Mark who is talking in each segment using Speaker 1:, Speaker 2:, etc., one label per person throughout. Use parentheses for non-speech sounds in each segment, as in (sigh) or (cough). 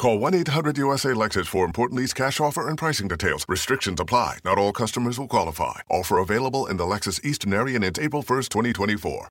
Speaker 1: Call 1-800-USA-LEXUS for important lease cash offer and pricing details. Restrictions apply. Not all customers will qualify. Offer available in the Lexus Eastern area and April 1st, 2024.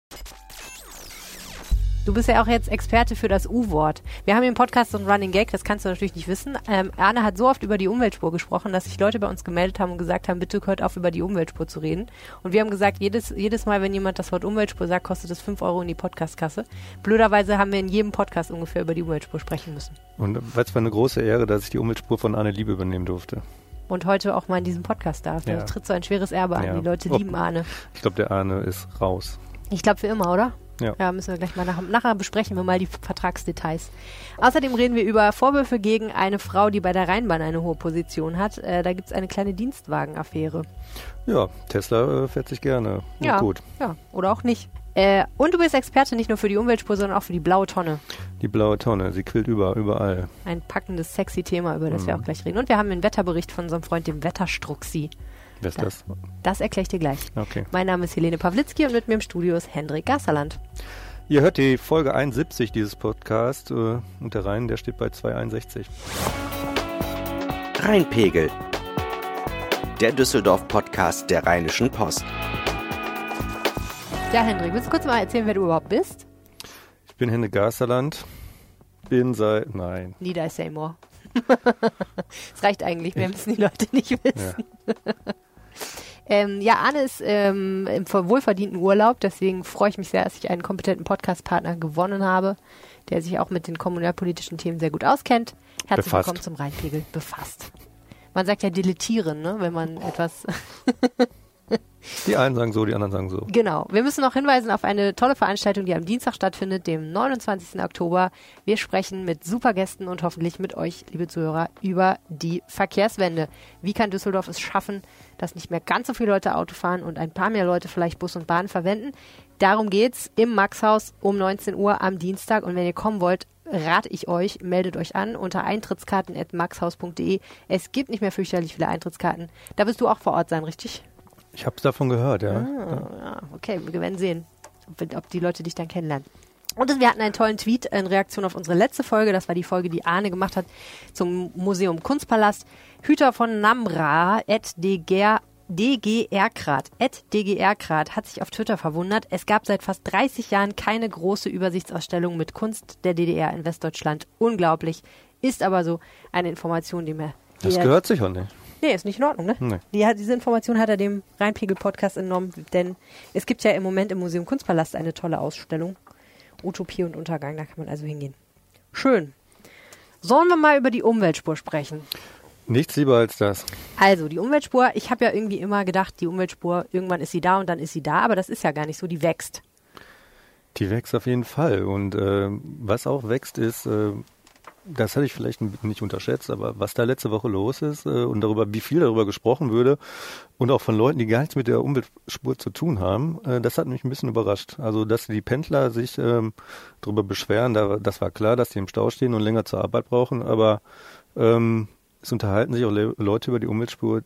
Speaker 2: Du bist ja auch jetzt Experte für das U-Wort. Wir haben im Podcast so einen Running Gag, das kannst du natürlich nicht wissen. Ähm, Arne hat so oft über die Umweltspur gesprochen, dass sich Leute bei uns gemeldet haben und gesagt haben, bitte hört auf, über die Umweltspur zu reden. Und wir haben gesagt, jedes, jedes Mal, wenn jemand das Wort Umweltspur sagt, kostet es 5 Euro in die Podcastkasse. Blöderweise haben wir in jedem Podcast ungefähr über die Umweltspur sprechen müssen.
Speaker 3: Und es war eine große Ehre, dass ich die Umweltspur von Arne Liebe übernehmen durfte.
Speaker 2: Und heute auch mal in diesem Podcast darf.
Speaker 3: Ja.
Speaker 2: Da tritt so ein schweres Erbe an.
Speaker 3: Ja.
Speaker 2: Die Leute lieben Arne.
Speaker 3: Ich glaube, der Arne ist raus.
Speaker 2: Ich glaube für immer, oder?
Speaker 3: Ja.
Speaker 2: Ja, müssen wir gleich mal nach, nachher besprechen wir mal die Vertragsdetails. Außerdem reden wir über Vorwürfe gegen eine Frau, die bei der Rheinbahn eine hohe Position hat. Äh, da gibt's eine kleine Dienstwagenaffäre.
Speaker 3: Ja, Tesla äh, fährt sich gerne.
Speaker 2: Ja,
Speaker 3: Gut.
Speaker 2: ja, oder auch nicht. Äh, und du bist Experte nicht nur für die Umweltspur, sondern auch für die blaue Tonne.
Speaker 3: Die blaue Tonne, sie quillt über, überall.
Speaker 2: Ein packendes, sexy Thema, über das wir
Speaker 3: Mhm.
Speaker 2: auch gleich reden. Und wir haben einen Wetterbericht von unserem Freund, dem Wetterstruxi.
Speaker 3: Wer ist
Speaker 2: Ja.
Speaker 3: das?
Speaker 2: Das erkläre ich dir gleich.
Speaker 3: Okay.
Speaker 2: Mein Name ist Helene Pawlitzki und mit mir im Studio ist Hendrik Gasserland.
Speaker 3: Ihr hört die Folge 71 dieses Podcasts äh, und der Rhein, der steht bei 261.
Speaker 4: Rheinpegel. Der Düsseldorf-Podcast der Rheinischen Post.
Speaker 2: Ja, Hendrik, willst du kurz mal erzählen, wer du überhaupt bist?
Speaker 3: Ich bin Henne Gasterland, bin seit, nein,
Speaker 2: Nida is Seymour. Es reicht eigentlich, mehr müssen die Leute nicht wissen. (laughs) ähm, ja, Arne ist ähm, im ver- wohlverdienten Urlaub, deswegen freue ich mich sehr, dass ich einen kompetenten Podcast-Partner gewonnen habe, der sich auch mit den kommunalpolitischen Themen sehr gut auskennt. Herzlich
Speaker 3: Befasst.
Speaker 2: willkommen zum Rheinpegel. Befasst. Man sagt ja deletieren, ne, wenn man etwas (laughs)
Speaker 3: die einen sagen so, die anderen sagen so.
Speaker 2: Genau. Wir müssen noch hinweisen auf eine tolle Veranstaltung, die am Dienstag stattfindet, dem 29. Oktober. Wir sprechen mit super Gästen und hoffentlich mit euch, liebe Zuhörer, über die Verkehrswende. Wie kann Düsseldorf es schaffen, dass nicht mehr ganz so viele Leute Auto fahren und ein paar mehr Leute vielleicht Bus und Bahn verwenden? Darum geht's im Maxhaus um 19 Uhr am Dienstag. Und wenn ihr kommen wollt, rate ich euch, meldet euch an unter eintrittskarten.maxhaus.de. Es gibt nicht mehr fürchterlich viele Eintrittskarten. Da wirst du auch vor Ort sein, richtig?
Speaker 3: Ich habe davon gehört, ja.
Speaker 2: Ah, ja, okay, wir werden sehen, ob, ob die Leute dich dann kennenlernen. Und wir hatten einen tollen Tweet in Reaktion auf unsere letzte Folge. Das war die Folge, die Arne gemacht hat zum Museum Kunstpalast. Hüter von Namra, at DGR, DGR-Grad, at DGR-Grad, hat sich auf Twitter verwundert. Es gab seit fast 30 Jahren keine große Übersichtsausstellung mit Kunst der DDR in Westdeutschland. Unglaublich. Ist aber so eine Information, die mir
Speaker 3: Das gehört sich auch nicht.
Speaker 2: Nee, ist nicht in Ordnung, ne?
Speaker 3: Nee.
Speaker 2: Die hat, diese Information hat er dem Rheinpegel-Podcast entnommen, denn es gibt ja im Moment im Museum Kunstpalast eine tolle Ausstellung. Utopie und Untergang, da kann man also hingehen. Schön. Sollen wir mal über die Umweltspur sprechen?
Speaker 3: Nichts lieber als das.
Speaker 2: Also, die Umweltspur, ich habe ja irgendwie immer gedacht, die Umweltspur, irgendwann ist sie da und dann ist sie da, aber das ist ja gar nicht so, die wächst.
Speaker 3: Die wächst auf jeden Fall. Und äh, was auch wächst, ist, äh, das hatte ich vielleicht nicht unterschätzt, aber was da letzte Woche los ist äh, und darüber, wie viel darüber gesprochen würde und auch von Leuten, die gar nichts mit der Umweltspur zu tun haben, äh, das hat mich ein bisschen überrascht. Also, dass die Pendler sich ähm, darüber beschweren, da, das war klar, dass die im Stau stehen und länger zur Arbeit brauchen, aber ähm, es unterhalten sich auch Le Leute über die Umweltspur.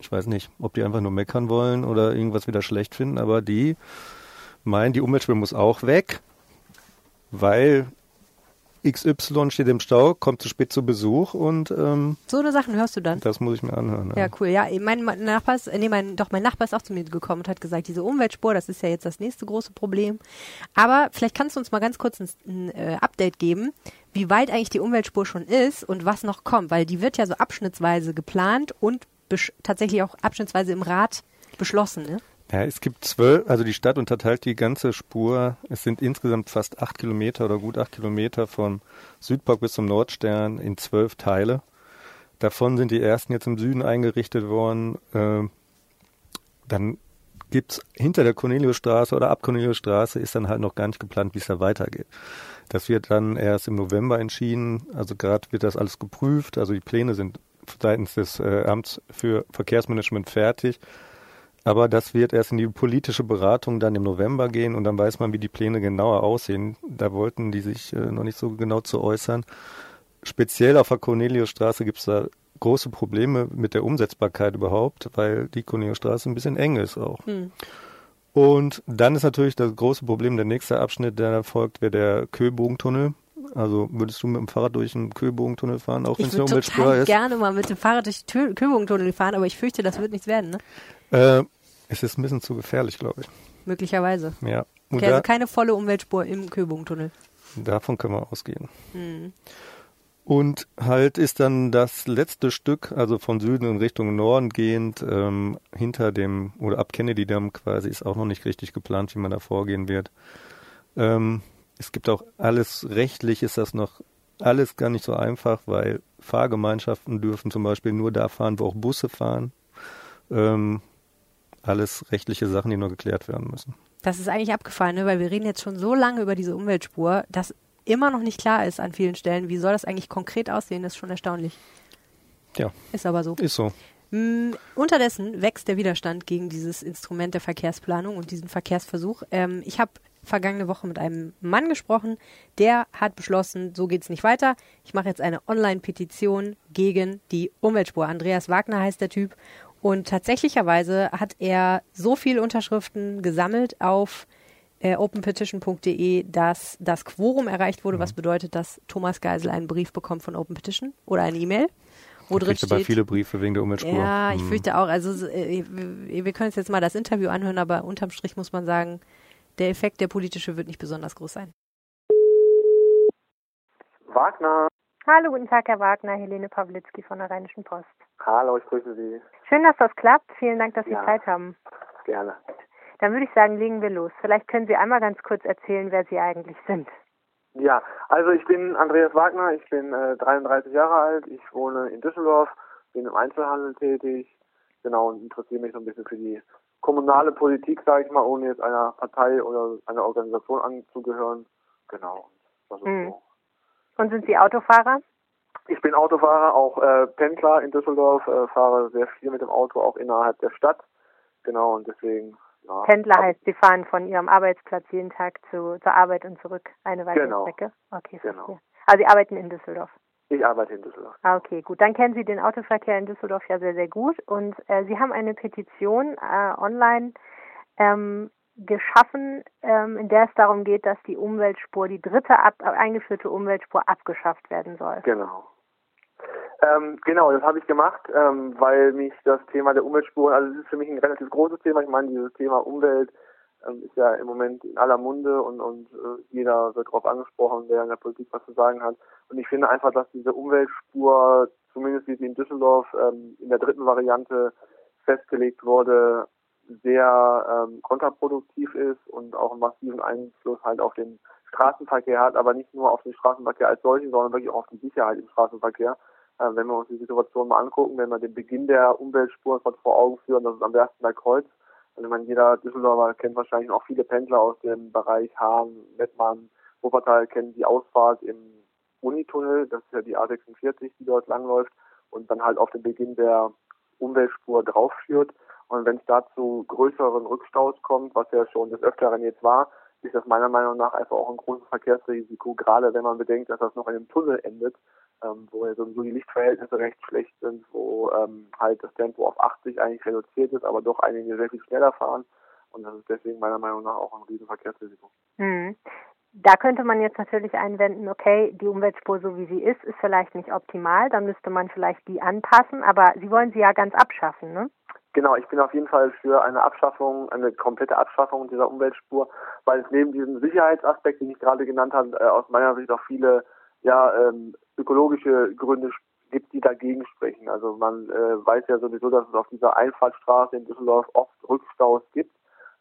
Speaker 3: Ich weiß nicht, ob die einfach nur meckern wollen oder irgendwas wieder schlecht finden, aber die meinen, die Umweltspur muss auch weg, weil XY steht im Stau, kommt zu spät zu Besuch und ähm,
Speaker 2: So eine Sachen hörst du dann.
Speaker 3: das muss ich mir anhören.
Speaker 2: Ja, cool. Ja, mein Nachbar ist, nee, mein, doch, mein Nachbar ist auch zu mir gekommen und hat gesagt, diese Umweltspur, das ist ja jetzt das nächste große Problem. Aber vielleicht kannst du uns mal ganz kurz ein, ein äh, Update geben, wie weit eigentlich die Umweltspur schon ist und was noch kommt, weil die wird ja so abschnittsweise geplant und tatsächlich auch abschnittsweise im Rat beschlossen, ne?
Speaker 3: Ja, es gibt zwölf, also die Stadt unterteilt die ganze Spur. Es sind insgesamt fast acht Kilometer oder gut acht Kilometer vom Südpark bis zum Nordstern in zwölf Teile. Davon sind die ersten jetzt im Süden eingerichtet worden. Ähm, dann gibt's hinter der Corneliusstraße oder ab Corneliusstraße ist dann halt noch gar nicht geplant, wie es da weitergeht. Das wird dann erst im November entschieden. Also gerade wird das alles geprüft. Also die Pläne sind seitens des äh, Amts für Verkehrsmanagement fertig. Aber das wird erst in die politische Beratung dann im November gehen und dann weiß man, wie die Pläne genauer aussehen. Da wollten die sich äh, noch nicht so genau zu äußern. Speziell auf der Corneliusstraße gibt es da große Probleme mit der Umsetzbarkeit überhaupt, weil die Corneliusstraße ein bisschen eng ist auch. Hm. Und dann ist natürlich das große Problem, der nächste Abschnitt, der folgt, wäre der Köbogentunnel. Also würdest du mit dem Fahrrad durch den Köbogentunnel fahren, auch wenn es eine Umweltspur ist?
Speaker 2: Ich würde gerne mal mit dem Fahrrad durch den Köbogentunnel fahren, aber ich fürchte, das wird nichts werden, ne?
Speaker 3: Äh, es ist ein bisschen zu gefährlich, glaube ich.
Speaker 2: Möglicherweise.
Speaker 3: Ja.
Speaker 2: okay, also keine volle Umweltspur im Köbogentunnel.
Speaker 3: Davon können wir ausgehen. Hm. Und halt ist dann das letzte Stück, also von Süden in Richtung Norden gehend, ähm, hinter dem, oder ab Kennedy Damm quasi, ist auch noch nicht richtig geplant, wie man da vorgehen wird. Ähm, es gibt auch alles rechtlich, ist das noch alles gar nicht so einfach, weil Fahrgemeinschaften dürfen zum Beispiel nur da fahren, wo auch Busse fahren. Ähm, alles rechtliche Sachen, die nur geklärt werden müssen.
Speaker 2: Das ist eigentlich abgefallen, ne? weil wir reden jetzt schon so lange über diese Umweltspur, dass immer noch nicht klar ist an vielen Stellen, wie soll das eigentlich konkret aussehen, das ist schon erstaunlich.
Speaker 3: Ja.
Speaker 2: Ist aber so.
Speaker 3: Ist so.
Speaker 2: Mm, unterdessen wächst der Widerstand gegen dieses Instrument der Verkehrsplanung und diesen Verkehrsversuch. Ähm, ich habe vergangene Woche mit einem Mann gesprochen, der hat beschlossen, so geht es nicht weiter. Ich mache jetzt eine Online-Petition gegen die Umweltspur. Andreas Wagner heißt der Typ und tatsächlicherweise hat er so viele Unterschriften gesammelt auf äh, openpetition.de, dass das Quorum erreicht wurde, mhm. was bedeutet, dass Thomas Geisel einen Brief bekommt von Open Petition oder eine E-Mail.
Speaker 3: Wo drin steht, aber viele Briefe wegen der Umweltspur.
Speaker 2: Ja, ich mhm. fürchte auch. Also äh, wir können uns jetzt mal das Interview anhören, aber unterm Strich muss man sagen, der Effekt, der politische, wird nicht besonders groß sein.
Speaker 5: Wagner.
Speaker 6: Hallo, guten Tag, Herr Wagner. Helene Pawlitzki von der Rheinischen Post.
Speaker 5: Hallo, ich grüße Sie.
Speaker 6: Schön, dass das klappt. Vielen Dank, dass ja, Sie Zeit haben.
Speaker 5: Gerne.
Speaker 6: Dann würde ich sagen, legen wir los. Vielleicht können Sie einmal ganz kurz erzählen, wer Sie eigentlich sind.
Speaker 5: Ja, also ich bin Andreas Wagner, ich bin äh, 33 Jahre alt, ich wohne in Düsseldorf, bin im Einzelhandel tätig, genau, und interessiere mich so ein bisschen für die kommunale Politik, sage ich mal, ohne jetzt einer Partei oder einer Organisation anzugehören. Genau, das ist mhm. so.
Speaker 6: Und sind Sie Autofahrer?
Speaker 5: Ich bin Autofahrer, auch äh, Pendler in Düsseldorf, äh, fahre sehr viel mit dem Auto, auch innerhalb der Stadt. Genau, und deswegen
Speaker 6: ja. Pendler heißt, Sie fahren von Ihrem Arbeitsplatz jeden Tag zu, zur Arbeit und zurück eine weitere
Speaker 5: genau.
Speaker 6: Strecke? Okay,
Speaker 5: verstehe. Genau.
Speaker 6: Also Sie arbeiten in Düsseldorf?
Speaker 5: Ich arbeite in Düsseldorf.
Speaker 6: Ah, okay, gut. Dann kennen Sie den Autoverkehr in Düsseldorf ja sehr, sehr gut. Und äh, Sie haben eine Petition äh, online ähm, geschaffen, ähm, in der es darum geht, dass die Umweltspur, die dritte ab, eingeführte Umweltspur abgeschafft werden soll.
Speaker 5: Genau. Ähm, genau, das habe ich gemacht, ähm, weil mich das Thema der Umweltspuren, also es ist für mich ein relativ großes Thema. Ich meine, dieses Thema Umwelt ähm, ist ja im Moment in aller Munde und, und äh, jeder wird darauf angesprochen, wer in der Politik was zu sagen hat. Und ich finde einfach, dass diese Umweltspur, zumindest wie sie in Düsseldorf ähm, in der dritten Variante festgelegt wurde, sehr ähm, kontraproduktiv ist und auch einen massiven Einfluss halt auf den Straßenverkehr hat, aber nicht nur auf den Straßenverkehr als solchen, sondern wirklich auch auf die Sicherheit im Straßenverkehr. Äh, wenn wir uns die Situation mal angucken, wenn wir den Beginn der Umweltspuren vor Augen führen, das ist am Berstenberg Kreuz. Also ich meine, jeder Düsseldorfer kennt wahrscheinlich auch viele Pendler aus dem Bereich Hahn, Mettmann, Wuppertal kennen die Ausfahrt im Unitunnel, das ist ja die A46, die dort langläuft und dann halt auf den Beginn der Umweltspur draufführt. Und wenn es da zu größeren Rückstaus kommt, was ja schon des Öfteren jetzt war, ist das meiner Meinung nach einfach auch ein großes Verkehrsrisiko, gerade wenn man bedenkt, dass das noch in einem Tunnel endet, ähm, wo ja sowieso die Lichtverhältnisse recht schlecht sind, wo ähm, halt das Tempo auf 80 eigentlich reduziert ist, aber doch einige sehr viel schneller fahren. Und das ist deswegen meiner Meinung nach auch ein riesen Verkehrsrisiko.
Speaker 6: Mhm. Da könnte man jetzt natürlich einwenden, okay, die Umweltspur so wie sie ist, ist vielleicht nicht optimal, dann müsste man vielleicht die anpassen, aber Sie wollen sie ja ganz abschaffen, ne?
Speaker 5: Genau, ich bin auf jeden Fall für eine Abschaffung, eine komplette Abschaffung dieser Umweltspur, weil es neben diesem Sicherheitsaspekt, den ich gerade genannt habe, äh, aus meiner Sicht auch viele ja, ähm, ökologische Gründe gibt, die dagegen sprechen. Also man äh, weiß ja sowieso, dass es auf dieser Einfahrtstraße in Düsseldorf oft Rückstaus gibt.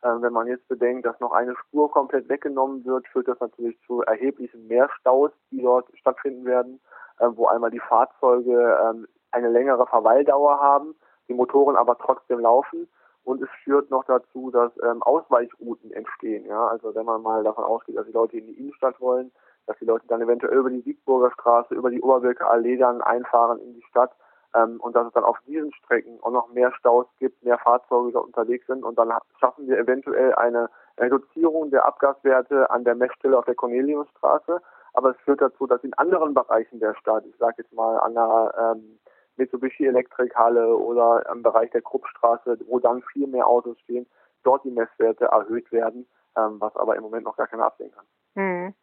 Speaker 5: Ähm, wenn man jetzt bedenkt, dass noch eine Spur komplett weggenommen wird, führt das natürlich zu erheblichen Mehrstaus, die dort stattfinden werden, äh, wo einmal die Fahrzeuge ähm, eine längere Verweildauer haben, die Motoren aber trotzdem laufen. Und es führt noch dazu, dass ähm, Ausweichrouten entstehen. Ja, also wenn man mal davon ausgeht, dass die Leute in die Innenstadt wollen, dass die Leute dann eventuell über die Siegburger Straße, über die Oberwirke Allee dann einfahren in die Stadt, ähm, und dass es dann auf diesen Strecken auch noch mehr Staus gibt, mehr Fahrzeuge da unterwegs sind. Und dann schaffen wir eventuell eine Reduzierung der Abgaswerte an der Messstelle auf der Corneliusstraße, aber es führt dazu, dass in anderen Bereichen der Stadt, ich sage jetzt mal an der ähm, Mitsubishi Elektrikhalle oder im Bereich der Kruppstraße, wo dann viel mehr Autos stehen, dort die Messwerte erhöht werden, ähm, was aber im Moment noch gar keiner absehen kann.
Speaker 6: Hm.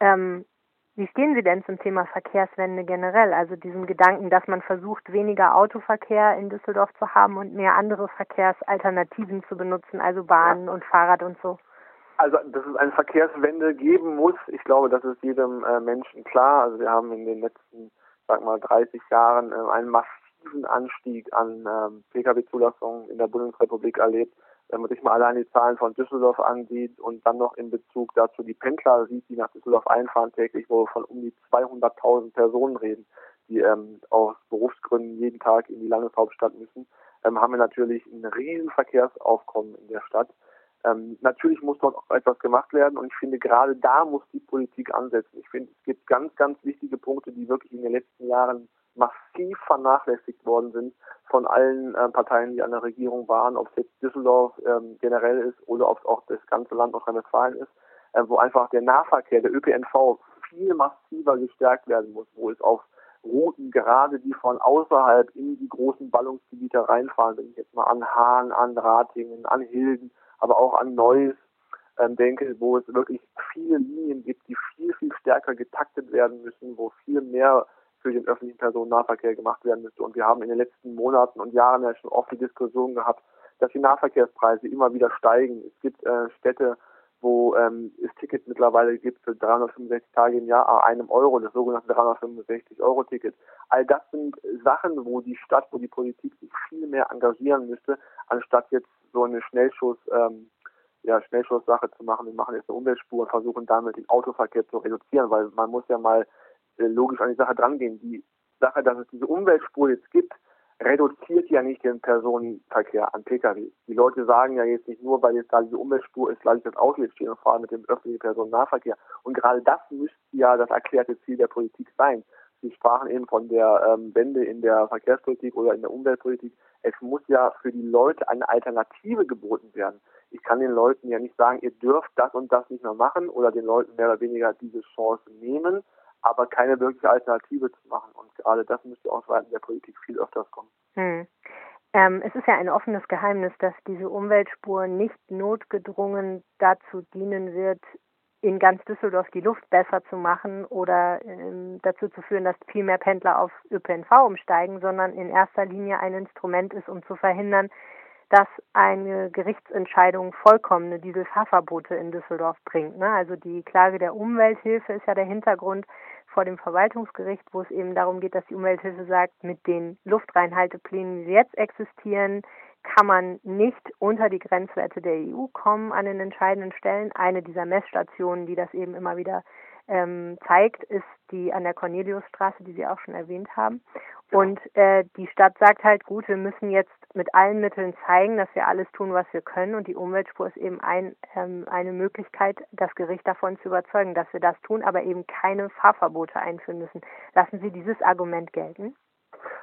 Speaker 6: Ähm, wie stehen Sie denn zum Thema Verkehrswende generell? Also diesem Gedanken, dass man versucht, weniger Autoverkehr in Düsseldorf zu haben und mehr andere Verkehrsalternativen zu benutzen, also Bahn ja. und Fahrrad und so?
Speaker 5: Also, dass es eine Verkehrswende geben muss, ich glaube, das ist jedem äh, Menschen klar. Also wir haben in den letzten, sag mal, 30 Jahren äh, einen massiven Anstieg an ähm, Pkw-Zulassungen in der Bundesrepublik erlebt wenn man sich mal allein die Zahlen von Düsseldorf ansieht und dann noch in Bezug dazu die Pendler sieht, die nach Düsseldorf einfahren täglich, wo wir von um die 200.000 Personen reden, die ähm, aus Berufsgründen jeden Tag in die Landeshauptstadt müssen, ähm, haben wir natürlich ein riesen Verkehrsaufkommen in der Stadt. Ähm, natürlich muss dort auch etwas gemacht werden und ich finde, gerade da muss die Politik ansetzen. Ich finde, es gibt ganz, ganz wichtige Punkte, die wirklich in den letzten Jahren massiv vernachlässigt worden sind von allen äh, Parteien, die an der Regierung waren, ob es jetzt Düsseldorf ähm, generell ist oder ob es auch das ganze Land Nordrhein-Westfalen ist, äh, wo einfach der Nahverkehr, der ÖPNV viel massiver gestärkt werden muss, wo es auf Routen, gerade die von außerhalb in die großen Ballungsgebiete reinfahren, wenn ich jetzt mal an Hahn, an Ratingen, an Hilden, aber auch an Neuss ähm, denke, wo es wirklich viele Linien gibt, die viel, viel stärker getaktet werden müssen, wo viel mehr für den öffentlichen Personennahverkehr gemacht werden müsste. Und wir haben in den letzten Monaten und Jahren ja schon oft die Diskussion gehabt, dass die Nahverkehrspreise immer wieder steigen. Es gibt äh, Städte, wo ähm, es Tickets mittlerweile gibt für 365 Tage im Jahr a einem Euro, das sogenannte 365 Euro Ticket. All das sind Sachen, wo die Stadt, wo die Politik sich viel mehr engagieren müsste, anstatt jetzt so eine Schnellschuss ähm, ja, Schnellschusssache zu machen. Wir machen jetzt eine Umweltspur und versuchen damit den Autoverkehr zu reduzieren, weil man muss ja mal äh, logisch an die Sache drangehen. Die Sache, dass es diese Umweltspur jetzt gibt, reduziert ja nicht den Personenverkehr an Pkw. Die Leute sagen ja jetzt nicht nur, weil jetzt da diese Umweltspur ist, lasse ich das stehen und fahre mit dem öffentlichen Personennahverkehr. Und gerade das müsste ja das erklärte Ziel der Politik sein. Sie sprachen eben von der ähm, Wende in der Verkehrspolitik oder in der Umweltpolitik. Es muss ja für die Leute eine Alternative geboten werden. Ich kann den Leuten ja nicht sagen, ihr dürft das und das nicht mehr machen oder den Leuten mehr oder weniger diese Chance nehmen, aber keine wirkliche Alternative zu machen. Und gerade das müsste aus Seiten der Politik viel öfters kommen.
Speaker 6: Hm. Ähm, es ist ja ein offenes Geheimnis, dass diese Umweltspur nicht notgedrungen dazu dienen wird, in ganz Düsseldorf die Luft besser zu machen oder ähm, dazu zu führen, dass viel mehr Pendler auf ÖPNV umsteigen, sondern in erster Linie ein Instrument ist, um zu verhindern, dass eine Gerichtsentscheidung vollkommene Dieselfahrverbote in Düsseldorf bringt. Ne? Also die Klage der Umwelthilfe ist ja der Hintergrund vor dem Verwaltungsgericht, wo es eben darum geht, dass die Umwelthilfe sagt, mit den Luftreinhalteplänen, die jetzt existieren, kann man nicht unter die Grenzwerte der EU kommen an den entscheidenden Stellen. Eine dieser Messstationen, die das eben immer wieder ähm, zeigt, ist die an der Corneliusstraße, die Sie auch schon erwähnt haben. Genau. Und äh, die Stadt sagt halt, gut, wir müssen jetzt mit allen Mitteln zeigen, dass wir alles tun, was wir können. Und die Umweltspur ist eben ein, ähm, eine Möglichkeit, das Gericht davon zu überzeugen, dass wir das tun, aber eben keine Fahrverbote einführen müssen. Lassen Sie dieses Argument gelten?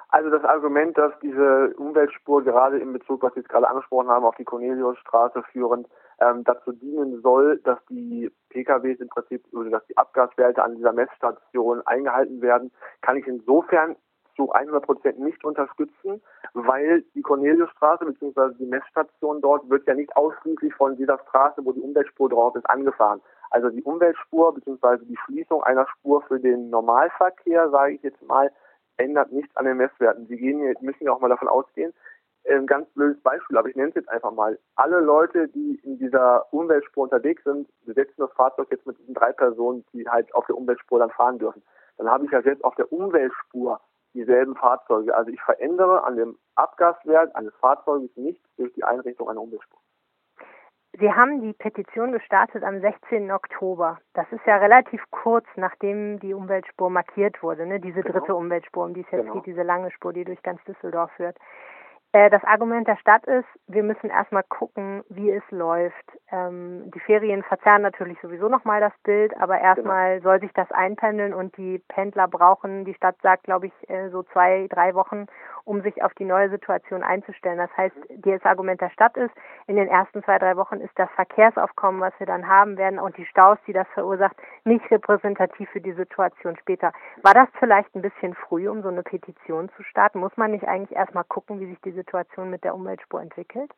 Speaker 5: Also das Argument, dass diese Umweltspur gerade in Bezug, was Sie jetzt gerade angesprochen haben, auf die Corneliusstraße führend, ähm, dazu dienen soll, dass die PKWs im Prinzip, oder dass die Abgaswerte an dieser Messstation eingehalten werden, kann ich insofern zu 100 Prozent nicht unterstützen, weil die Corneliusstraße bzw. die Messstation dort wird ja nicht ausschließlich von dieser Straße, wo die Umweltspur drauf ist, angefahren. Also die Umweltspur bzw. die Schließung einer Spur für den Normalverkehr, sage ich jetzt mal, ändert nichts an den Messwerten. Sie gehen, müssen ja auch mal davon ausgehen, ein ganz blödes Beispiel, aber ich nenne es jetzt einfach mal. Alle Leute, die in dieser Umweltspur unterwegs sind, besetzen das Fahrzeug jetzt mit diesen drei Personen, die halt auf der Umweltspur dann fahren dürfen. Dann habe ich ja selbst auf der Umweltspur dieselben Fahrzeuge. Also ich verändere an dem Abgaswert eines Fahrzeuges nichts durch die Einrichtung einer Umweltspur.
Speaker 6: Sie haben die Petition gestartet am 16. Oktober. Das ist ja relativ kurz, nachdem die Umweltspur markiert wurde, ne? diese genau. dritte Umweltspur, um die es jetzt genau. geht, diese lange Spur, die durch ganz Düsseldorf führt. Äh, das Argument der Stadt ist, wir müssen erstmal gucken, wie es läuft. Ähm, die Ferien verzerren natürlich sowieso nochmal das Bild, aber erstmal genau. soll sich das einpendeln und die Pendler brauchen, die Stadt sagt, glaube ich, äh, so zwei, drei Wochen, um sich auf die neue Situation einzustellen. Das heißt, das Argument der Stadt ist, in den ersten zwei, drei Wochen ist das Verkehrsaufkommen, was wir dann haben werden und die Staus, die das verursacht, nicht repräsentativ für die Situation später. War das vielleicht ein bisschen früh, um so eine Petition zu starten? Muss man nicht eigentlich erstmal gucken, wie sich die Situation mit der Umweltspur entwickelt?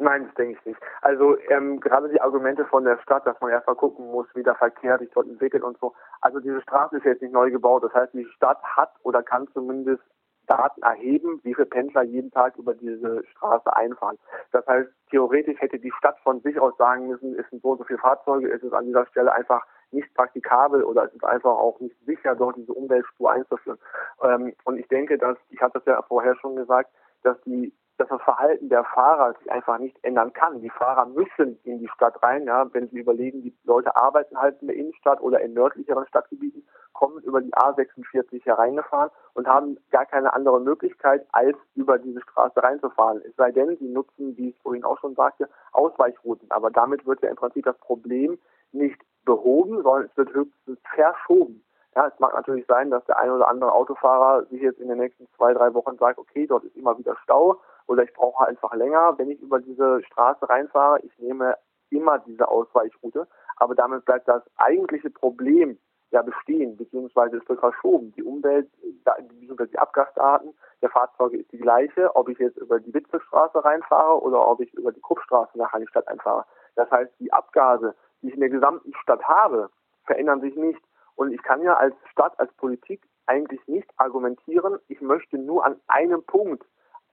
Speaker 5: Nein, das denke ich nicht. Also ähm, gerade die Argumente von der Stadt, dass man erstmal gucken muss, wie der Verkehr sich dort entwickelt und so. Also diese Straße ist jetzt nicht neu gebaut. Das heißt, die Stadt hat oder kann zumindest Daten erheben, wie viele Pendler jeden Tag über diese Straße einfahren. Das heißt, theoretisch hätte die Stadt von sich aus sagen müssen, es sind so und so viele Fahrzeuge, es ist an dieser Stelle einfach nicht praktikabel oder es ist einfach auch nicht sicher, dort diese Umweltspur einzuführen. Ähm, und ich denke, dass, ich hatte das ja vorher schon gesagt, dass die dass das Verhalten der Fahrer sich einfach nicht ändern kann. Die Fahrer müssen in die Stadt rein, ja, wenn sie überlegen, die Leute arbeiten halt in der Innenstadt oder in nördlicheren Stadtgebieten, kommen über die A46 hereingefahren und haben gar keine andere Möglichkeit, als über diese Straße reinzufahren. Es sei denn, sie nutzen, wie ich vorhin auch schon sagte, Ausweichrouten. Aber damit wird ja im Prinzip das Problem nicht behoben, sondern es wird höchstens verschoben. Ja, es mag natürlich sein, dass der ein oder andere Autofahrer sich jetzt in den nächsten zwei, drei Wochen sagt, okay, dort ist immer wieder Stau oder ich brauche einfach länger, wenn ich über diese Straße reinfahre. Ich nehme immer diese Ausweichroute, aber damit bleibt das eigentliche Problem ja bestehen, beziehungsweise es wird verschoben. Die Umwelt, die Abgasdaten der Fahrzeuge ist die gleiche, ob ich jetzt über die Witzelstraße reinfahre oder ob ich über die Kruppstraße nach Stadt einfahre. Das heißt, die Abgase, die ich in der gesamten Stadt habe, verändern sich nicht. Und ich kann ja als Stadt, als Politik eigentlich nicht argumentieren, ich möchte nur an einem Punkt,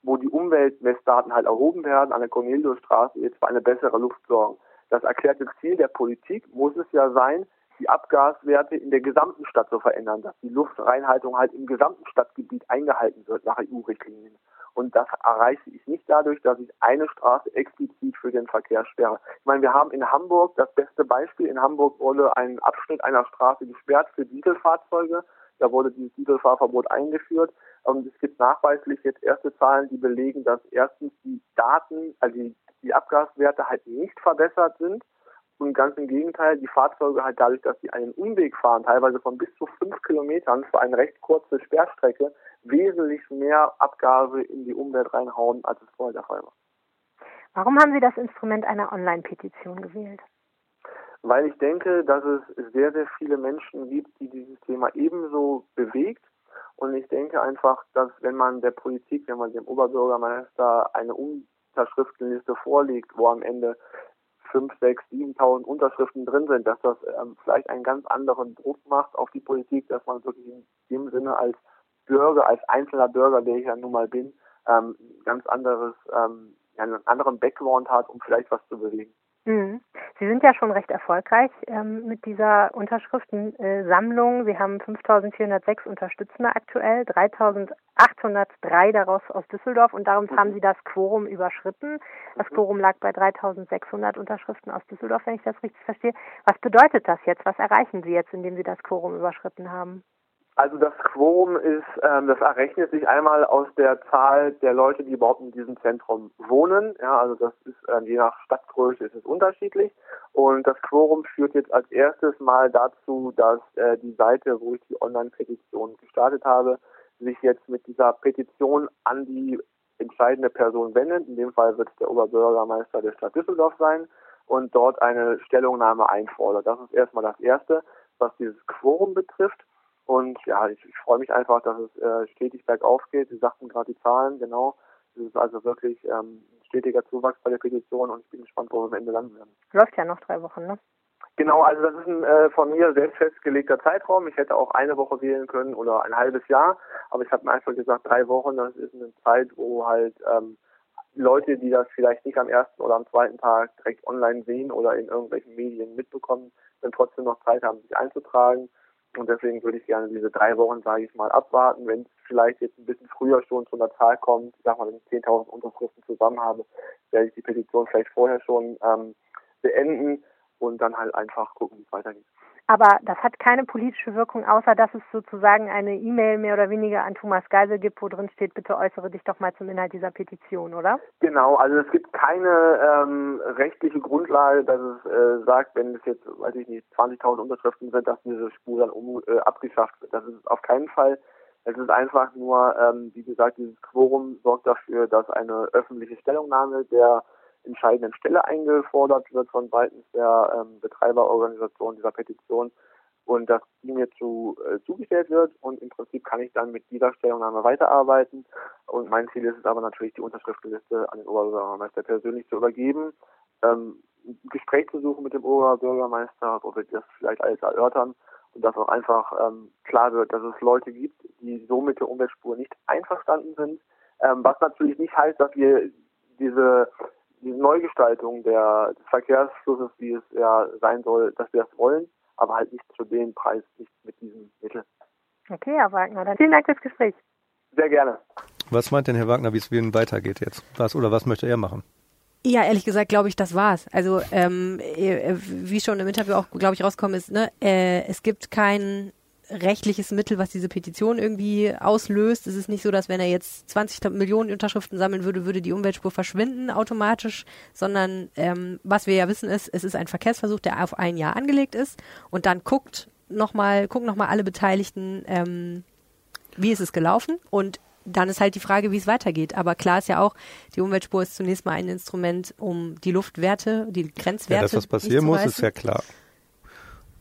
Speaker 5: wo die Umweltmessdaten halt erhoben werden, an der Corneliusstraße jetzt für eine bessere Luft sorgen. Das erklärte Ziel der Politik muss es ja sein, die Abgaswerte in der gesamten Stadt zu verändern, dass die Luftreinhaltung halt im gesamten Stadtgebiet eingehalten wird nach EU-Richtlinien. Und das erreiche ich nicht dadurch, dass ich eine Straße explizit für den Verkehr sperre. Ich meine, wir haben in Hamburg das beste Beispiel. In Hamburg wurde ein Abschnitt einer Straße gesperrt für Dieselfahrzeuge. Da wurde dieses Dieselfahrverbot eingeführt. Und es gibt nachweislich jetzt erste Zahlen, die belegen, dass erstens die Daten, also die, die Abgaswerte halt nicht verbessert sind. Und ganz im Gegenteil, die Fahrzeuge halt dadurch, dass sie einen Umweg fahren, teilweise von bis zu fünf Kilometern für eine recht kurze Sperrstrecke, wesentlich mehr Abgase in die Umwelt reinhauen, als es vorher der Fall war.
Speaker 6: Warum haben Sie das Instrument einer Online-Petition gewählt?
Speaker 5: Weil ich denke, dass es sehr, sehr viele Menschen gibt, die dieses Thema ebenso bewegt. Und ich denke einfach, dass wenn man der Politik, wenn man dem Oberbürgermeister eine Unterschriftenliste vorlegt, wo am Ende 5, 6, 7.000 Unterschriften drin sind, dass das ähm, vielleicht einen ganz anderen Druck macht auf die Politik, dass man wirklich in dem Sinne als Bürger, als einzelner Bürger, der ich ja nun mal bin, ähm, ganz anderes, ähm, einen anderen Background hat, um vielleicht was zu bewegen.
Speaker 6: Mhm. Sie sind ja schon recht erfolgreich ähm, mit dieser Unterschriftensammlung. Sie haben 5.406 Unterstützende aktuell, 3.803 daraus aus Düsseldorf und darum haben Sie das Quorum überschritten. Das mhm. Quorum lag bei 3.600 Unterschriften aus Düsseldorf, wenn ich das richtig verstehe. Was bedeutet das jetzt? Was erreichen Sie jetzt, indem Sie das Quorum überschritten haben?
Speaker 5: Also das Quorum ist, ähm, das errechnet sich einmal aus der Zahl der Leute, die überhaupt in diesem Zentrum wohnen. Ja, also das ist ähm, je nach Stadtgröße ist es unterschiedlich. Und das Quorum führt jetzt als erstes mal dazu, dass äh, die Seite, wo ich die Online-Petition gestartet habe, sich jetzt mit dieser Petition an die entscheidende Person wendet. In dem Fall wird es der Oberbürgermeister der Stadt Düsseldorf sein und dort eine Stellungnahme einfordert. Das ist erstmal das Erste, was dieses Quorum betrifft. Und ja, ich, ich freue mich einfach, dass es äh, stetig bergauf geht. Sie sagten gerade die Zahlen, genau. Es ist also wirklich ähm, stetiger Zuwachs bei der Petition und ich bin gespannt, wo wir am Ende landen werden.
Speaker 6: Läuft ja noch drei Wochen, ne?
Speaker 5: Genau, also das ist ein äh, von mir selbst festgelegter Zeitraum. Ich hätte auch eine Woche wählen können oder ein halbes Jahr, aber ich habe mir einfach gesagt, drei Wochen, das ist eine Zeit, wo halt ähm, Leute, die das vielleicht nicht am ersten oder am zweiten Tag direkt online sehen oder in irgendwelchen Medien mitbekommen, dann trotzdem noch Zeit haben, sich einzutragen. Und deswegen würde ich gerne diese drei Wochen, sage ich mal, abwarten. Wenn es vielleicht jetzt ein bisschen früher schon zu einer Zahl kommt, ich sag mal, wenn ich 10.000 Unterschriften zusammen habe, werde ich die Petition vielleicht vorher schon ähm, beenden und dann halt einfach gucken, wie es weitergeht.
Speaker 6: Aber das hat keine politische Wirkung, außer dass es sozusagen eine E-Mail mehr oder weniger an Thomas Geisel gibt, wo drin steht, bitte äußere dich doch mal zum Inhalt dieser Petition, oder?
Speaker 5: Genau, also es gibt keine ähm, rechtliche Grundlage, dass es äh, sagt, wenn es jetzt, weiß ich nicht, 20.000 Unterschriften sind, dass diese Spur dann um, äh, abgeschafft wird. Das ist auf keinen Fall. Es ist einfach nur, ähm, wie gesagt, dieses Quorum sorgt dafür, dass eine öffentliche Stellungnahme der entscheidenden Stelle eingefordert wird von seitens der ähm, Betreiberorganisation dieser Petition und dass die mir zu, äh, zugestellt wird. Und im Prinzip kann ich dann mit dieser Stellungnahme weiterarbeiten. Und mein Ziel ist es aber natürlich die Unterschriftenliste an den Oberbürgermeister persönlich zu übergeben, ähm, ein Gespräch zu suchen mit dem Oberbürgermeister, wo wir das vielleicht alles erörtern und dass auch einfach ähm, klar wird, dass es Leute gibt, die so mit der Umweltspur nicht einverstanden sind, ähm, was natürlich nicht heißt, dass wir diese die Neugestaltung der, des Verkehrsflusses, wie es ja sein soll, dass wir das wollen, aber halt nicht zu dem Preis, nicht mit diesem Mittel.
Speaker 6: Okay, Herr Wagner, dann vielen Dank fürs Gespräch.
Speaker 5: Sehr gerne.
Speaker 3: Was meint denn Herr Wagner, wie es Ihnen weitergeht jetzt? Was oder was möchte er machen?
Speaker 2: Ja, ehrlich gesagt glaube ich, das war's. Also ähm, äh, wie schon im Interview auch, glaube ich, rauskommen ist, ne, äh, es gibt keinen rechtliches Mittel, was diese Petition irgendwie auslöst. Es ist nicht so, dass wenn er jetzt 20 Millionen Unterschriften sammeln würde, würde die Umweltspur verschwinden automatisch, sondern ähm, was wir ja wissen ist, es ist ein Verkehrsversuch, der auf ein Jahr angelegt ist und dann guckt nochmal, gucken nochmal alle Beteiligten, ähm, wie ist es gelaufen und dann ist halt die Frage, wie es weitergeht. Aber klar ist ja auch, die Umweltspur ist zunächst mal ein Instrument, um die Luftwerte, die Grenzwerte. Ja,
Speaker 3: dass was passieren muss, ist ja klar.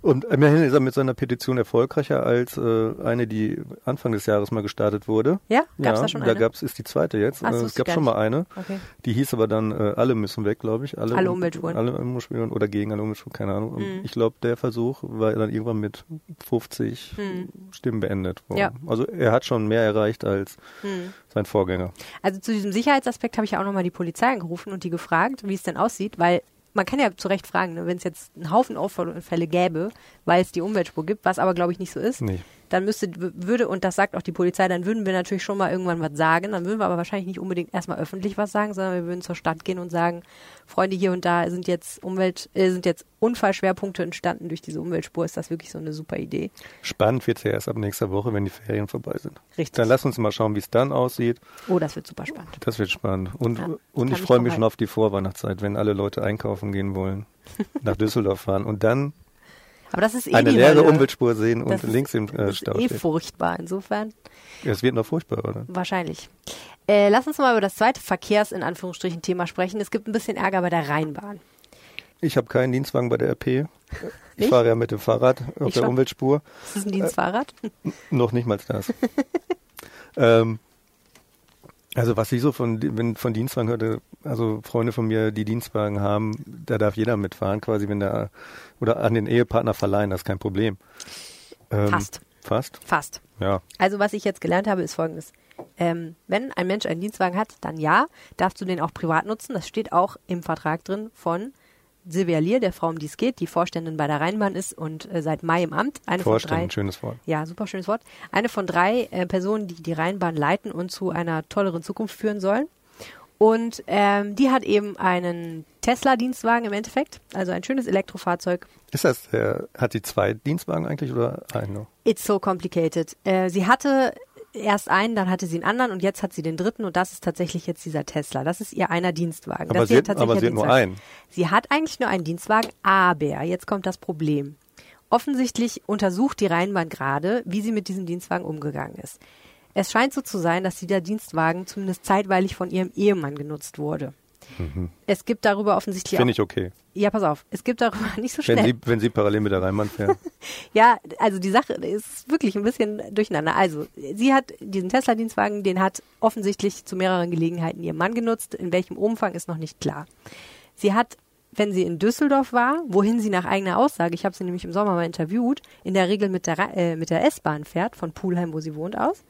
Speaker 3: Und immerhin ist er mit seiner Petition erfolgreicher als äh, eine, die Anfang des Jahres mal gestartet wurde.
Speaker 2: Ja, gab's ja, da schon eine?
Speaker 3: Da gab's ist die zweite jetzt. Ach, so, es gab schon mal eine. Okay. Die hieß aber dann äh, alle müssen weg, glaube ich.
Speaker 2: Alle, alle Umweltspuren.
Speaker 3: Alle Umweltspuren oder gegen alle Umweltspuren, keine Ahnung. Mhm. Ich glaube, der Versuch war dann irgendwann mit 50 mhm. Stimmen beendet worden. Ja. Also er hat schon mehr erreicht als mhm. sein Vorgänger.
Speaker 2: Also zu diesem Sicherheitsaspekt habe ich ja auch nochmal die Polizei angerufen und die gefragt, wie es denn aussieht, weil man kann ja zu Recht fragen, ne, wenn es jetzt einen Haufen Auffahrunfälle gäbe, weil es die Umweltspur gibt, was aber glaube ich nicht so ist, nee dann müsste, würde, und das sagt auch die Polizei, dann würden wir natürlich schon mal irgendwann was sagen, dann würden wir aber wahrscheinlich nicht unbedingt erstmal öffentlich was sagen, sondern wir würden zur Stadt gehen und sagen, Freunde, hier und da sind jetzt Umwelt, äh, sind jetzt Unfallschwerpunkte entstanden durch diese Umweltspur. Ist das wirklich so eine super Idee?
Speaker 3: Spannend wird es ja erst ab nächster Woche, wenn die Ferien vorbei sind.
Speaker 2: Richtig.
Speaker 3: Dann lass uns mal schauen, wie es dann aussieht.
Speaker 2: Oh, das wird super spannend.
Speaker 3: Das wird spannend. Und, ja, und ich freue mich schon auf die Vorweihnachtszeit, wenn alle Leute einkaufen gehen wollen, (laughs) nach Düsseldorf fahren und dann
Speaker 2: aber das ist eh
Speaker 3: eine leere Hölle. Umweltspur sehen und links im äh, Stau.
Speaker 2: Das ist eh furchtbar, insofern.
Speaker 3: Es wird noch furchtbar, oder?
Speaker 2: Wahrscheinlich. Äh, lass uns mal über das zweite Verkehrs- in Anführungsstrichen Thema sprechen. Es gibt ein bisschen Ärger bei der Rheinbahn.
Speaker 3: Ich habe keinen Dienstwagen bei der RP. (laughs) Ich fahre ja mit dem Fahrrad auf ich der Umweltspur.
Speaker 2: Ist das ein Dienstfahrrad?
Speaker 3: Äh, noch nicht mal das. (laughs) ähm, also was ich so von, wenn, von Dienstwagen hörte, also Freunde von mir, die Dienstwagen haben, da darf jeder mitfahren, quasi, wenn der, oder an den Ehepartner verleihen, das ist kein Problem.
Speaker 2: Ähm, fast.
Speaker 3: Fast?
Speaker 2: Fast.
Speaker 3: Ja.
Speaker 2: Also was ich jetzt gelernt habe, ist folgendes. Ähm, wenn ein Mensch einen Dienstwagen hat, dann ja, darfst du den auch privat nutzen. Das steht auch im Vertrag drin von Silvia Lier, der Frau, um die es geht, die Vorständin bei der Rheinbahn ist und äh, seit Mai im Amt.
Speaker 3: Eine Vorständin, von drei, schönes Wort.
Speaker 2: Ja, super schönes Wort. Eine von drei äh, Personen, die die Rheinbahn leiten und zu einer tolleren Zukunft führen sollen. Und ähm, die hat eben einen Tesla-Dienstwagen im Endeffekt, also ein schönes Elektrofahrzeug.
Speaker 3: Ist das, äh, hat die zwei Dienstwagen eigentlich oder einen?
Speaker 2: It's so complicated. Äh, sie hatte erst einen, dann hatte sie einen anderen und jetzt hat sie den dritten und das ist tatsächlich jetzt dieser Tesla. Das ist ihr einer Dienstwagen.
Speaker 3: Aber
Speaker 2: das
Speaker 3: sie hat, aber sie hat nur einen.
Speaker 2: Sie hat eigentlich nur einen Dienstwagen, aber jetzt kommt das Problem. Offensichtlich untersucht die Rheinbahn gerade, wie sie mit diesem Dienstwagen umgegangen ist. Es scheint so zu sein, dass dieser Dienstwagen zumindest zeitweilig von ihrem Ehemann genutzt wurde. Mhm. Es gibt darüber offensichtlich.
Speaker 3: Finde ich okay.
Speaker 2: Ja, pass auf. Es gibt darüber (laughs) nicht so schnell.
Speaker 3: Wenn Sie, wenn Sie parallel mit der Rheinbahn fahren. (laughs)
Speaker 2: ja, also die Sache ist wirklich ein bisschen durcheinander. Also, sie hat diesen Tesla-Dienstwagen, den hat offensichtlich zu mehreren Gelegenheiten ihr Mann genutzt. In welchem Umfang ist noch nicht klar. Sie hat wenn sie in Düsseldorf war, wohin sie nach eigener Aussage, ich habe sie nämlich im Sommer mal interviewt, in der Regel mit der, äh, mit der S-Bahn fährt, von Pulheim, wo sie wohnt, aus,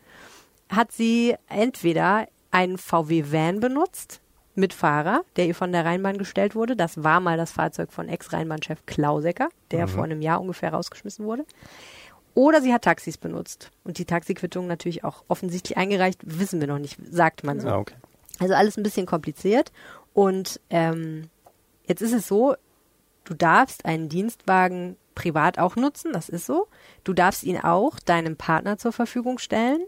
Speaker 2: hat sie entweder einen VW-Van benutzt, mit Fahrer, der ihr von der Rheinbahn gestellt wurde. Das war mal das Fahrzeug von Ex-Rheinbahnchef Klausecker, der mhm. vor einem Jahr ungefähr rausgeschmissen wurde. Oder sie hat Taxis benutzt und die Taxiquittung natürlich auch offensichtlich eingereicht, wissen wir noch nicht, sagt man so.
Speaker 3: Ah, okay.
Speaker 2: Also alles ein bisschen kompliziert. Und ähm, jetzt ist es so, du darfst einen Dienstwagen privat auch nutzen, das ist so. Du darfst ihn auch deinem Partner zur Verfügung stellen,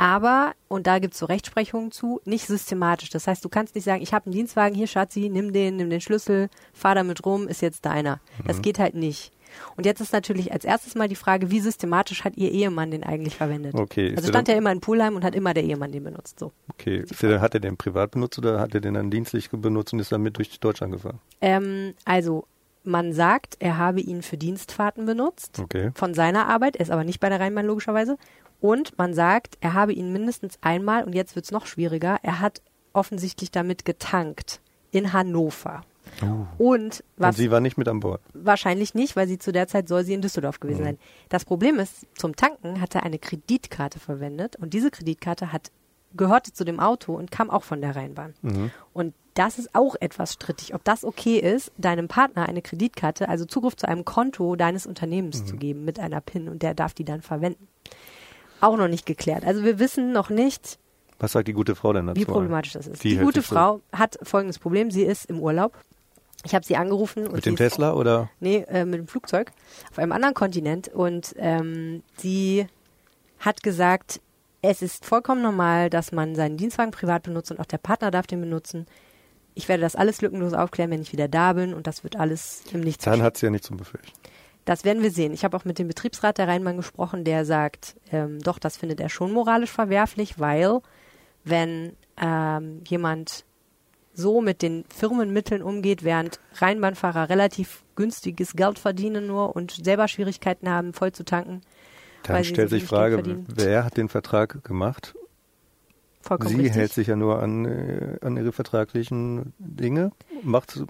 Speaker 2: aber, und da gibt's so Rechtsprechungen zu, nicht systematisch. Das heißt, du kannst nicht sagen, ich habe einen Dienstwagen, hier Schatzi, nimm den, nimm den Schlüssel, fahr damit rum, ist jetzt deiner. Das geht halt nicht. Und jetzt ist natürlich als erstes mal die Frage, wie systematisch hat ihr Ehemann den eigentlich verwendet?
Speaker 3: Okay.
Speaker 2: Also stand er immer in Pulheim und hat immer der Ehemann den benutzt. So.
Speaker 3: Okay, der, hat er den privat benutzt oder hat er den dann dienstlich benutzt und ist damit durch Deutschland gefahren?
Speaker 2: Ähm, also man sagt, er habe ihn für Dienstfahrten benutzt
Speaker 3: Okay.
Speaker 2: von seiner Arbeit, er ist aber nicht bei der Rheinbahn logischerweise. Und man sagt, er habe ihn mindestens einmal, und jetzt wird's noch schwieriger, er hat offensichtlich damit getankt in Hannover. Und was
Speaker 3: Und sie war nicht mit an Bord.
Speaker 2: wahrscheinlich nicht, weil sie zu der Zeit soll sie in Düsseldorf
Speaker 3: Mhm.
Speaker 2: gewesen sein. Das Problem ist, zum Tanken hat er eine Kreditkarte verwendet und diese Kreditkarte hat gehörte zu dem Auto und kam auch von der Rheinbahn.
Speaker 3: Mhm.
Speaker 2: Und das ist auch etwas strittig, ob das okay ist, deinem Partner eine Kreditkarte, also Zugriff zu einem Konto deines Unternehmens
Speaker 3: Mhm.
Speaker 2: zu geben mit einer PIN und der darf die dann verwenden. Auch noch nicht geklärt. Also wir wissen noch nicht,
Speaker 3: Was sagt die gute Frau denn dazu?
Speaker 2: wie problematisch das ist.
Speaker 3: Die
Speaker 2: Die, gute
Speaker 3: sich so-
Speaker 2: Frau hat folgendes Problem, sie ist im Urlaub. Ich habe sie angerufen
Speaker 3: Mit dem
Speaker 2: ist
Speaker 3: Tesla oder?
Speaker 2: Nee, äh, mit dem Flugzeug auf einem anderen Kontinent. Und ähm, sie hat gesagt, es ist vollkommen normal, dass man seinen Dienstwagen privat benutzt und auch der Partner darf den benutzen. Ich werde das alles lückenlos aufklären, wenn ich wieder da bin und das wird alles im Nichts.
Speaker 3: Dann hat sie ja nicht zum Befürchten.
Speaker 2: Das werden wir sehen. Ich habe auch mit dem Betriebsrat der Rheinbahn gesprochen, der sagt, ähm, doch, das findet er schon moralisch verwerflich, weil wenn ähm, jemand so mit den Firmenmitteln umgeht, während Rheinbahnfahrer relativ günstiges Geld verdienen nur und selber Schwierigkeiten haben, voll zu tanken.
Speaker 3: Dann stellt sich
Speaker 2: wenig
Speaker 3: Frage, wer hat den Vertrag gemacht?
Speaker 2: Vollkommen
Speaker 3: sie
Speaker 2: richtig.
Speaker 3: hält sich ja nur an, äh, an ihre vertraglichen Dinge, macht,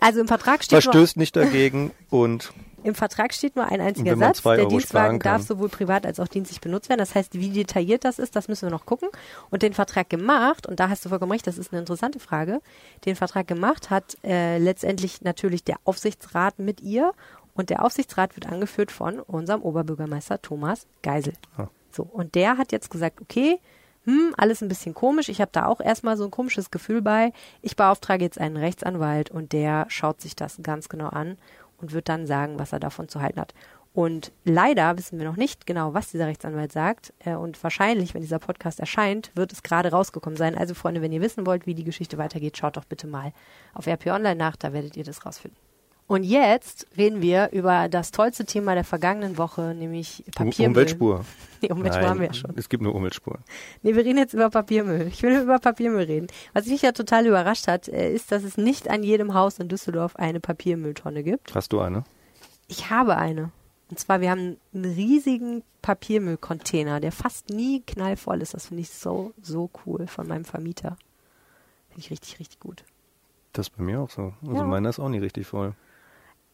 Speaker 2: also im Vertrag steht
Speaker 3: verstößt nicht dagegen und
Speaker 2: Im Vertrag steht nur ein einziger Satz. Der
Speaker 3: Euro
Speaker 2: Dienstwagen darf sowohl privat als auch dienstlich benutzt werden. Das heißt, wie detailliert das ist, das müssen wir noch gucken. Und den Vertrag gemacht, und da hast du vollkommen recht, das ist eine interessante Frage, den Vertrag gemacht hat äh, letztendlich natürlich der Aufsichtsrat mit ihr. Und der Aufsichtsrat wird angeführt von unserem Oberbürgermeister Thomas Geisel.
Speaker 3: Ah.
Speaker 2: So, und der hat jetzt gesagt, okay, hm, alles ein bisschen komisch. Ich habe da auch erstmal so ein komisches Gefühl bei. Ich beauftrage jetzt einen Rechtsanwalt und der schaut sich das ganz genau an und wird dann sagen, was er davon zu halten hat. Und leider wissen wir noch nicht genau, was dieser Rechtsanwalt sagt. Äh, und wahrscheinlich, wenn dieser Podcast erscheint, wird es gerade rausgekommen sein. Also Freunde, wenn ihr wissen wollt, wie die Geschichte weitergeht, schaut doch bitte mal auf RP Online nach, da werdet ihr das rausfinden. Und jetzt reden wir über das tollste Thema der vergangenen Woche, nämlich Papiermüll.
Speaker 3: Umweltspur. (laughs)
Speaker 2: Nee, Umweltspur
Speaker 3: Nein,
Speaker 2: haben wir ja schon.
Speaker 3: Es gibt nur Umweltspuren.
Speaker 2: Nee, wir reden jetzt über Papiermüll. Ich will über Papiermüll reden. Was mich ja total überrascht hat, äh, ist, dass es nicht an jedem Haus in Düsseldorf eine Papiermülltonne gibt.
Speaker 3: Hast du eine?
Speaker 2: Ich habe eine. Und zwar, wir haben einen riesigen Papiermüllcontainer, der fast nie knallvoll ist. Das finde ich so, so cool von meinem Vermieter. Finde ich richtig, richtig gut.
Speaker 3: Das ist bei mir auch so. Also
Speaker 2: Ja.
Speaker 3: meiner ist auch nie richtig voll.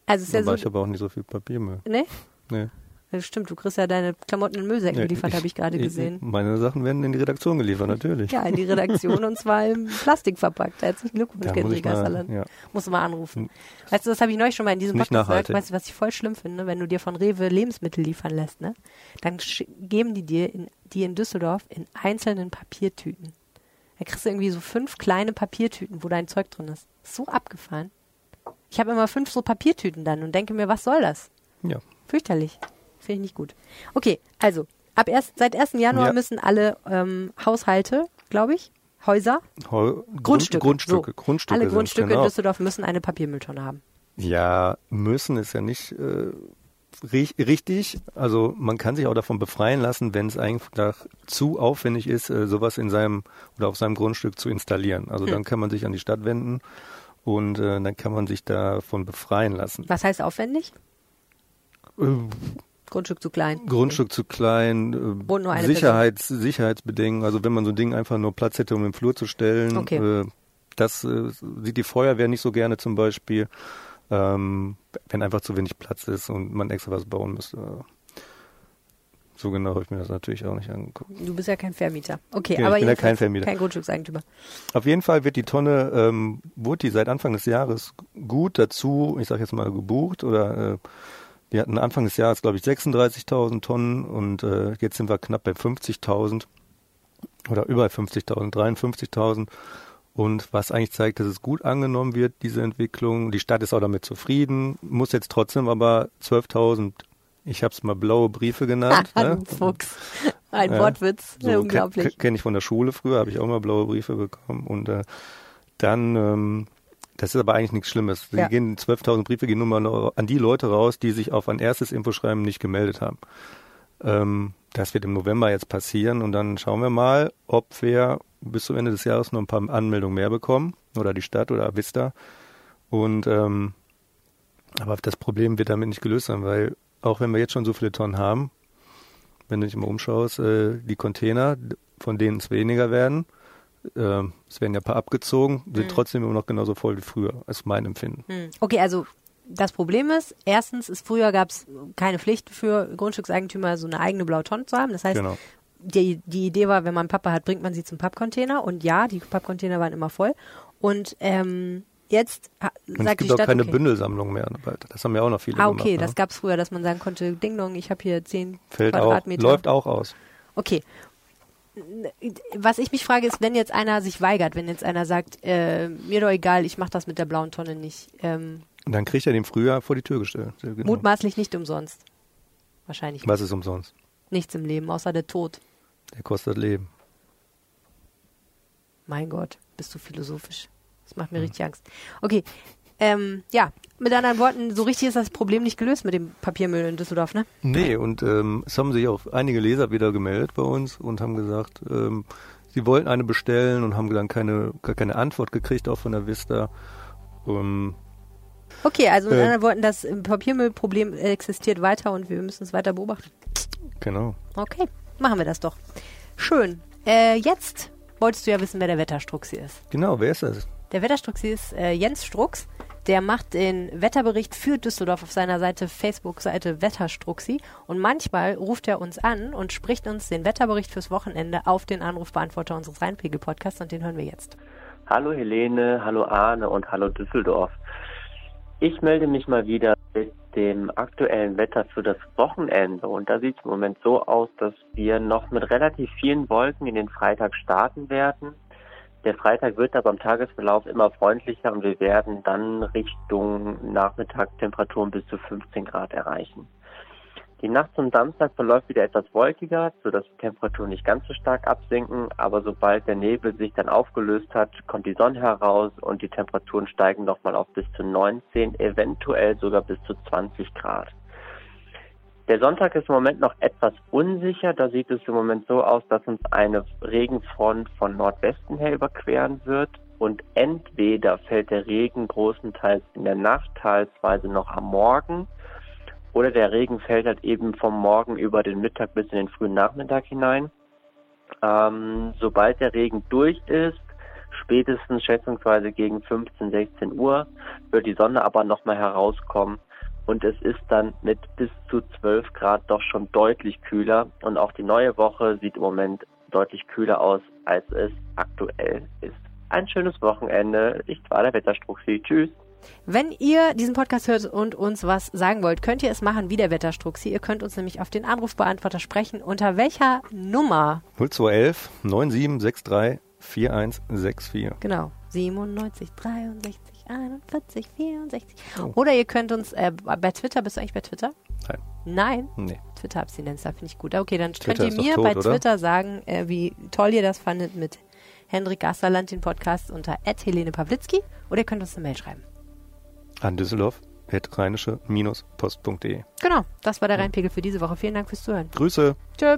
Speaker 2: Also es ist ja
Speaker 3: Aber
Speaker 2: so.
Speaker 3: ich habe auch nicht so viel Papiermüll.
Speaker 2: Ne?
Speaker 3: Nee.
Speaker 2: Ja, stimmt, du kriegst ja deine Klamotten in Müllsäcken
Speaker 3: Nee,
Speaker 2: geliefert, habe ich gerade gesehen.
Speaker 3: Meine Sachen werden in die Redaktion geliefert, natürlich.
Speaker 2: Ja, in die Redaktion und zwar im (laughs) Plastik verpackt. Herzlichen Glückwunsch,
Speaker 3: mal-
Speaker 2: Gasserland.
Speaker 3: ja.
Speaker 2: Muss mal anrufen. Weißt du, das habe ich neulich schon mal in diesem
Speaker 3: Nicht
Speaker 2: Podcast gesagt. Weißt du, was ich voll schlimm finde, wenn du dir von Rewe Lebensmittel liefern lässt, ne? Dann geben die dir in, die in Düsseldorf in einzelnen Papiertüten. Da kriegst du irgendwie so fünf kleine Papiertüten, wo dein Zeug drin ist. So abgefahren. Ich habe immer fünf so Papiertüten dann und denke mir, was soll das?
Speaker 3: Ja.
Speaker 2: Fürchterlich. Finde ich nicht gut. Okay, also, ab erst, seit 1. Januar
Speaker 3: Ja.
Speaker 2: müssen alle ähm, Haushalte, glaube ich, Häuser,
Speaker 3: Heu-
Speaker 2: Grundstücke,
Speaker 3: Grund, Grundstücke,
Speaker 2: so.
Speaker 3: Grundstücke
Speaker 2: alle Grundstücke
Speaker 3: genau.
Speaker 2: in Düsseldorf müssen eine Papiermülltonne haben.
Speaker 3: Ja, müssen ist ja nicht äh, ri- richtig. Also man kann sich auch davon befreien lassen, wenn es einfach zu aufwendig ist, äh, sowas in seinem oder auf seinem Grundstück zu installieren. Also
Speaker 2: Hm.
Speaker 3: dann kann man sich an die Stadt wenden und äh, dann kann man sich davon befreien lassen.
Speaker 2: Was heißt aufwendig?
Speaker 3: Äh,
Speaker 2: Grundstück zu klein.
Speaker 3: Grundstück zu klein, äh, Sicherheits, Sicherheitsbedingungen. Also wenn man so ein Ding einfach nur Platz hätte, um im Flur zu stellen,
Speaker 2: Okay.
Speaker 3: äh, das äh, sieht die Feuerwehr nicht so gerne zum Beispiel, ähm, wenn einfach zu wenig Platz ist und man extra was bauen müsste. So genau habe ich mir das natürlich auch nicht angeguckt.
Speaker 2: Du bist ja kein Vermieter. Okay,
Speaker 3: Ja, ich
Speaker 2: aber
Speaker 3: bin ja kein Vermieter.
Speaker 2: Kein Grundstückseigentümer.
Speaker 3: Auf jeden Fall wird die Tonne, ähm, wurde die seit Anfang des Jahres gut dazu, ich sage jetzt mal gebucht oder äh, wir hatten Anfang des Jahres, glaube ich, 36.000 Tonnen und äh, jetzt sind wir knapp bei 50.000 oder über 50.000, 53.000 und was eigentlich zeigt, dass es gut angenommen wird, diese Entwicklung. Die Stadt ist auch damit zufrieden, muss jetzt trotzdem aber 12.000, ich habe es mal blaue Briefe genannt. (laughs)
Speaker 2: ne? Fuchs. Ein ja, Wortwitz, so, unglaublich.
Speaker 3: Kenne ich von der Schule früher, habe ich auch mal blaue Briefe bekommen und äh, dann ähm, das ist aber eigentlich nichts Schlimmes. Die ja. gehen 12.000 Briefe gehen nur mal an die Leute raus, die sich auf ein erstes Infoschreiben nicht gemeldet haben. Ähm, das wird im November jetzt passieren und dann schauen wir mal, ob wir bis zum Ende des Jahres noch ein paar Anmeldungen mehr bekommen oder die Stadt oder Vista. Und ähm, aber das Problem wird damit nicht gelöst sein, weil auch wenn wir jetzt schon so viele Tonnen haben, wenn du dich mal umschaust, äh, die Container, von denen es weniger werden, äh, es werden ja ein paar abgezogen, sind hm. trotzdem immer noch genauso voll wie früher, ist mein Empfinden.
Speaker 2: Hm. Okay, also das Problem ist, erstens ist früher gab es keine Pflicht für Grundstückseigentümer, so eine eigene blaue Tonne zu haben. Das heißt, genau. die, die Idee war, wenn man Papa hat, bringt man sie zum Pappcontainer. Und ja, die Pappcontainer waren immer voll. Und ähm, jetzt
Speaker 3: und es gibt die Stadt, auch keine okay. Bündelsammlung mehr. Das haben ja auch noch viele
Speaker 2: Ah, okay,
Speaker 3: gemacht,
Speaker 2: das ne? gab es früher, dass man sagen konnte, Ding Dong, ich habe hier zehn
Speaker 3: Fällt
Speaker 2: Quadratmeter.
Speaker 3: Auch, läuft auch aus.
Speaker 2: Okay was ich mich frage, ist, wenn jetzt einer sich weigert, wenn jetzt einer sagt, äh, mir doch egal, ich mache das mit der blauen Tonne nicht. Ähm,
Speaker 3: dann kriegt er den früher vor die Tür gestellt.
Speaker 2: Genau. Mutmaßlich nicht umsonst. Wahrscheinlich.
Speaker 3: Was ist umsonst?
Speaker 2: Nichts im Leben, außer der Tod.
Speaker 3: Der kostet Leben.
Speaker 2: Mein Gott, bist du philosophisch. Das macht mir hm. richtig Angst. Okay, ähm, ja, mit anderen Worten, so richtig ist das Problem nicht gelöst mit dem Papiermüll in Düsseldorf, ne?
Speaker 3: Nee, und ähm, es haben sich auch einige Leser wieder gemeldet bei uns und haben gesagt, ähm, sie wollten eine bestellen und haben dann keine, gar keine Antwort gekriegt, auch von der Vista. Ähm,
Speaker 2: okay, also mit äh, anderen Worten, das Papiermüllproblem existiert weiter und wir müssen es weiter beobachten.
Speaker 3: Genau.
Speaker 2: Okay, machen wir das doch. Schön. Äh, jetzt wolltest du ja wissen, wer der Wetterstruxi ist.
Speaker 3: Genau, wer ist das?
Speaker 2: Der Wetterstruxi ist äh, Jens Strux. Der macht den Wetterbericht für Düsseldorf auf seiner Seite, Facebook-Seite Wetterstruxi. Und manchmal ruft er uns an und spricht uns den Wetterbericht fürs Wochenende auf den Anrufbeantworter unseres Rheinpegel-Podcasts und den hören wir jetzt.
Speaker 7: Hallo Helene, hallo Arne und hallo Düsseldorf. Ich melde mich mal wieder mit dem aktuellen Wetter für das Wochenende. Und da sieht es im Moment so aus, dass wir noch mit relativ vielen Wolken in den Freitag starten werden. Der Freitag wird aber im Tagesverlauf immer freundlicher und wir werden dann Richtung Nachmittagstemperaturen bis zu 15 Grad erreichen. Die Nacht zum Samstag verläuft wieder etwas wolkiger, sodass die Temperaturen nicht ganz so stark absinken, aber sobald der Nebel sich dann aufgelöst hat, kommt die Sonne heraus und die Temperaturen steigen nochmal auf bis zu 19, eventuell sogar bis zu 20 Grad. Der Sonntag ist im Moment noch etwas unsicher. Da sieht es im Moment so aus, dass uns eine Regenfront von Nordwesten her überqueren wird. Und entweder fällt der Regen großenteils in der Nacht, teilweise noch am Morgen, oder der Regen fällt halt eben vom Morgen über den Mittag bis in den frühen Nachmittag hinein. Ähm, sobald der Regen durch ist, spätestens schätzungsweise gegen 15, 16 Uhr, wird die Sonne aber nochmal herauskommen und es ist dann mit bis zu 12 Grad doch schon deutlich kühler und auch die neue Woche sieht im Moment deutlich kühler aus, als es aktuell ist. Ein schönes Wochenende. Ich war der Wetterstruxi. Tschüss.
Speaker 2: Wenn ihr diesen Podcast hört und uns was sagen wollt, könnt ihr es machen wie der Wetterstruxi. Ihr könnt uns nämlich auf den Anrufbeantworter sprechen. Unter welcher Nummer?
Speaker 3: 0211 9763 4164.
Speaker 2: Genau. 97 63 41, 64. Oh. Oder ihr könnt uns äh, bei Twitter, bist du eigentlich bei Twitter?
Speaker 3: Nein.
Speaker 2: Nein?
Speaker 3: Nee.
Speaker 2: Twitter-Abstinenz, da finde ich gut. Okay, dann Twitter könnt ihr mir tot, bei oder? Twitter sagen, äh, wie toll ihr das fandet mit Hendrik Gasserland, den Podcast unter Helene Pawlitzki. Oder ihr könnt uns eine Mail schreiben.
Speaker 3: An Düsseldorf rheinische-post.de.
Speaker 2: Genau, das war der Rheinpegel für diese Woche. Vielen Dank fürs Zuhören.
Speaker 3: Grüße.
Speaker 2: Tschö.